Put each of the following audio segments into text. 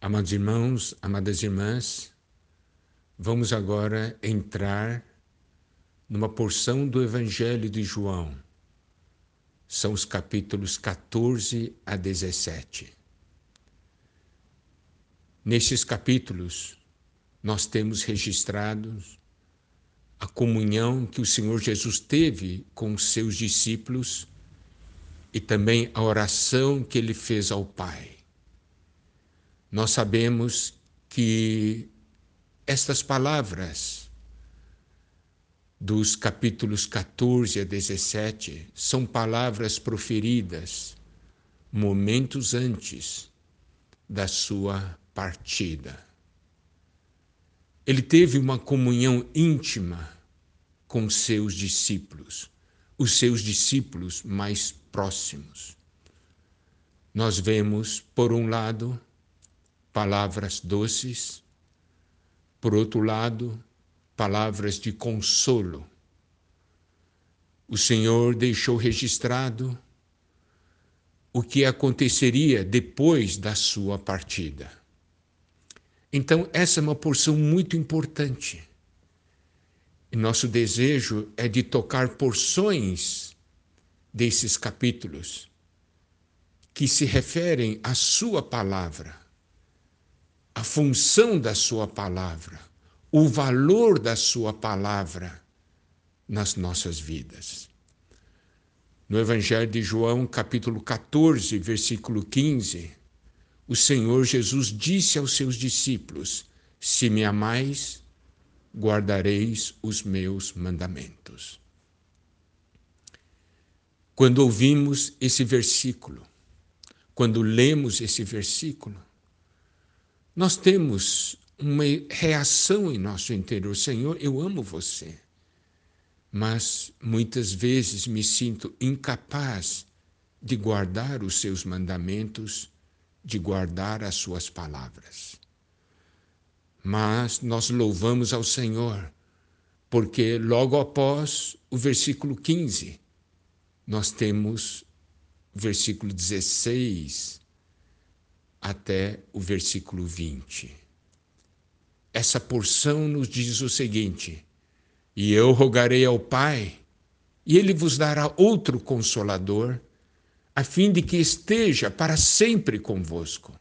Amados irmãos, amadas irmãs, vamos agora entrar numa porção do Evangelho de João. São os capítulos 14 a 17. Nestes capítulos, nós temos registrados a comunhão que o Senhor Jesus teve com os seus discípulos e também a oração que ele fez ao Pai. Nós sabemos que estas palavras dos capítulos 14 a 17 são palavras proferidas momentos antes da sua partida. Ele teve uma comunhão íntima com seus discípulos, os seus discípulos mais próximos. Nós vemos, por um lado, palavras doces, por outro lado, palavras de consolo. O Senhor deixou registrado o que aconteceria depois da sua partida. Então, essa é uma porção muito importante. E nosso desejo é de tocar porções desses capítulos que se referem à Sua palavra a função da Sua palavra, o valor da Sua palavra nas nossas vidas. No Evangelho de João, capítulo 14, versículo 15, o Senhor Jesus disse aos seus discípulos: Se me amais, guardareis os meus mandamentos. Quando ouvimos esse versículo, quando lemos esse versículo, nós temos uma reação em nosso interior: Senhor, eu amo você. Mas muitas vezes me sinto incapaz de guardar os seus mandamentos, de guardar as suas palavras. Mas nós louvamos ao Senhor, porque logo após o versículo 15, nós temos o versículo 16 até o versículo 20. Essa porção nos diz o seguinte: E eu rogarei ao Pai, e ele vos dará outro consolador, a fim de que esteja para sempre convosco.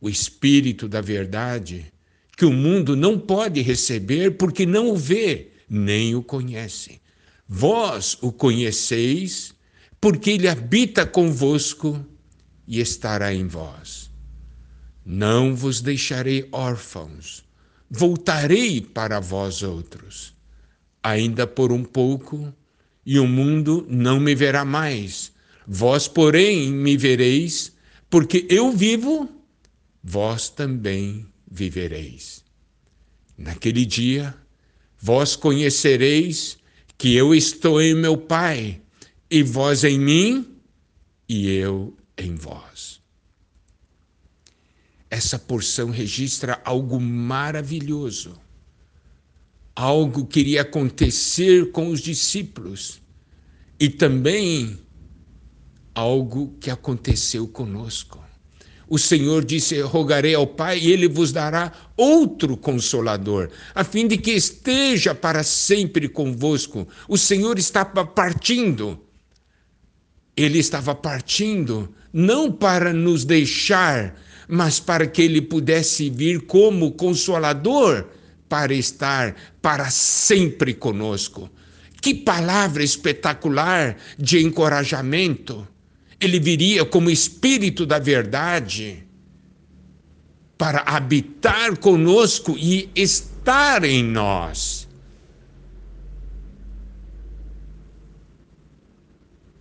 O Espírito da Verdade, que o mundo não pode receber porque não o vê, nem o conhece. Vós o conheceis, porque ele habita convosco e estará em vós. Não vos deixarei órfãos, voltarei para vós outros. Ainda por um pouco, e o mundo não me verá mais. Vós, porém, me vereis, porque eu vivo, vós também vivereis. Naquele dia, vós conhecereis que eu estou em meu Pai, e vós em mim, e eu em vós. Essa porção registra algo maravilhoso, algo que iria acontecer com os discípulos e também algo que aconteceu conosco. O Senhor disse: Rogarei ao Pai e ele vos dará outro consolador, a fim de que esteja para sempre convosco. O Senhor está partindo ele estava partindo não para nos deixar, mas para que ele pudesse vir como consolador para estar para sempre conosco. Que palavra espetacular de encorajamento! Ele viria como Espírito da Verdade para habitar conosco e estar em nós.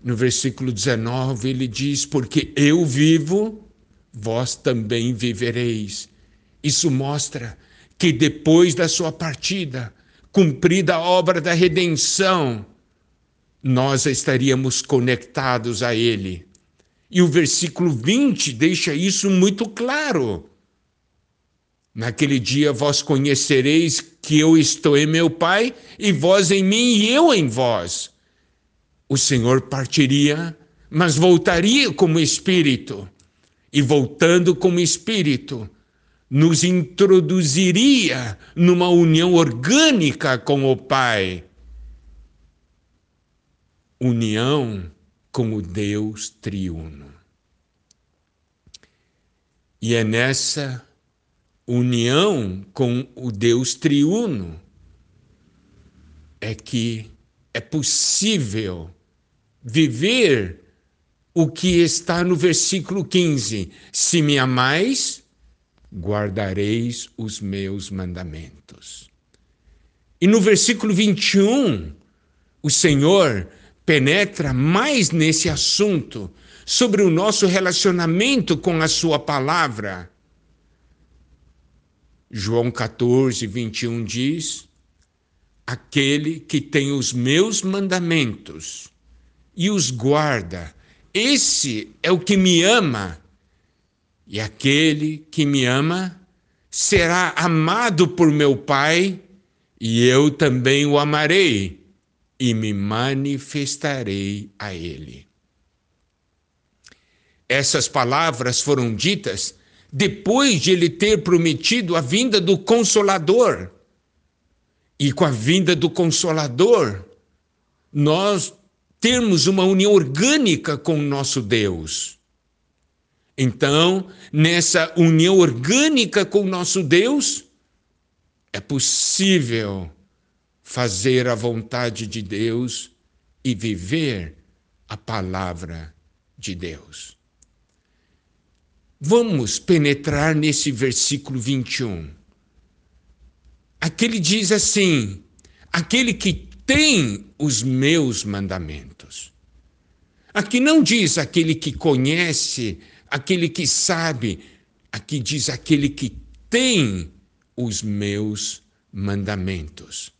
No versículo 19, ele diz: Porque eu vivo, vós também vivereis. Isso mostra que depois da sua partida, cumprida a obra da redenção, nós estaríamos conectados a Ele. E o versículo 20 deixa isso muito claro. Naquele dia vós conhecereis que eu estou em meu Pai, e vós em mim, e eu em vós o Senhor partiria, mas voltaria como espírito. e voltando como espírito, nos introduziria numa união orgânica com o Pai. União com o Deus triuno. E é nessa união com o Deus triuno é que é possível viver o que está no versículo 15: Se me amais, guardareis os meus mandamentos. E no versículo 21, o Senhor penetra mais nesse assunto sobre o nosso relacionamento com a Sua palavra. João 14, 21 diz: Aquele que tem os meus mandamentos e os guarda, esse é o que me ama e aquele que me ama será amado por meu Pai, e eu também o amarei e me manifestarei a ele. Essas palavras foram ditas depois de ele ter prometido a vinda do Consolador. E com a vinda do Consolador, nós temos uma união orgânica com o nosso Deus. Então, nessa união orgânica com o nosso Deus, é possível fazer a vontade de Deus e viver a palavra de Deus. Vamos penetrar nesse versículo 21. Aquele diz assim: aquele que tem os meus mandamentos. Aqui não diz aquele que conhece aquele que sabe, aqui diz aquele que tem os meus mandamentos.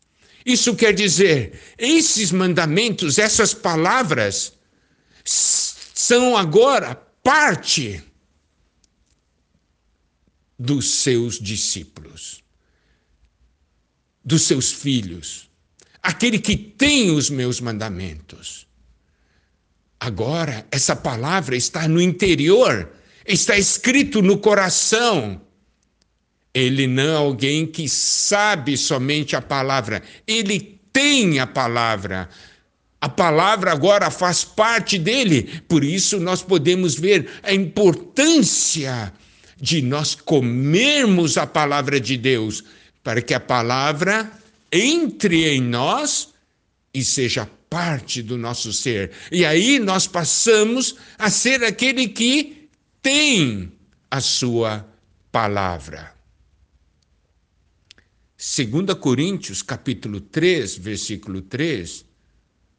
Isso quer dizer, esses mandamentos, essas palavras, são agora parte dos seus discípulos, dos seus filhos, aquele que tem os meus mandamentos. Agora, essa palavra está no interior, está escrito no coração. Ele não é alguém que sabe somente a palavra, ele tem a palavra. A palavra agora faz parte dele, por isso nós podemos ver a importância de nós comermos a palavra de Deus, para que a palavra entre em nós e seja parte do nosso ser. E aí nós passamos a ser aquele que tem a sua palavra. 2 Coríntios, capítulo 3, versículo 3,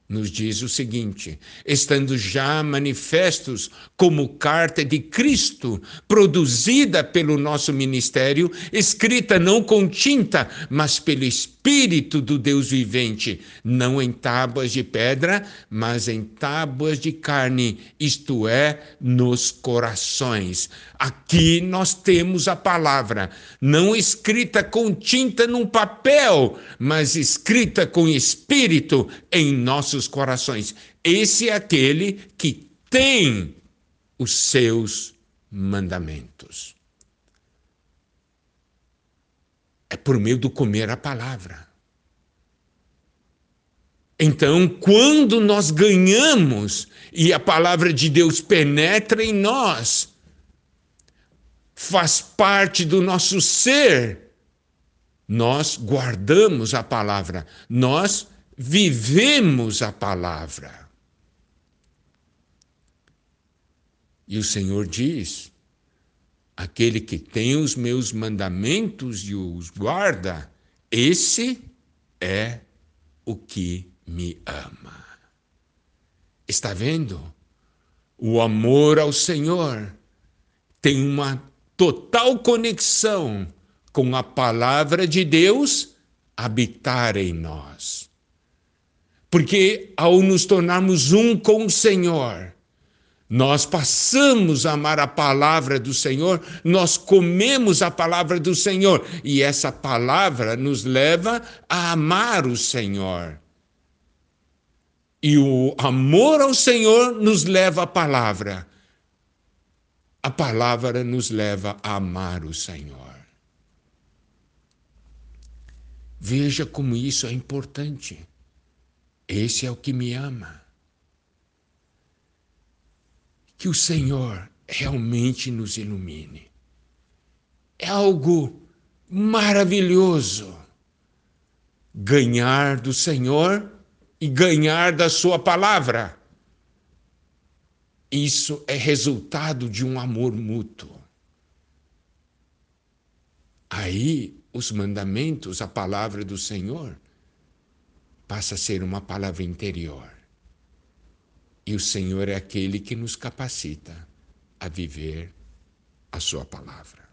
nos diz o seguinte: estando já manifestos como carta de Cristo, produzida pelo nosso ministério, escrita não com tinta, mas pelo Espírito do Deus vivente, não em tábuas de pedra, mas em tábuas de carne, isto é, nos corações. Aqui nós temos a palavra, não escrita com tinta num papel, mas escrita com Espírito em nossos corações. Esse é aquele que tem os seus mandamentos. É por meio do comer a palavra. Então, quando nós ganhamos e a palavra de Deus penetra em nós, faz parte do nosso ser, nós guardamos a palavra, nós vivemos a palavra. E o Senhor diz: aquele que tem os meus mandamentos e os guarda, esse é o que me ama. Está vendo? O amor ao Senhor tem uma total conexão com a palavra de Deus habitar em nós. Porque ao nos tornarmos um com o Senhor, nós passamos a amar a palavra do Senhor, nós comemos a palavra do Senhor, e essa palavra nos leva a amar o Senhor. E o amor ao Senhor nos leva à palavra. a palavra nos leva a amar o Senhor. Veja como isso é importante. Esse é o que me ama. Que o Senhor realmente nos ilumine. É algo maravilhoso ganhar do Senhor e ganhar da Sua palavra. Isso é resultado de um amor mútuo. Aí os mandamentos, a palavra do Senhor, passa a ser uma palavra interior. E o Senhor é aquele que nos capacita a viver a Sua palavra.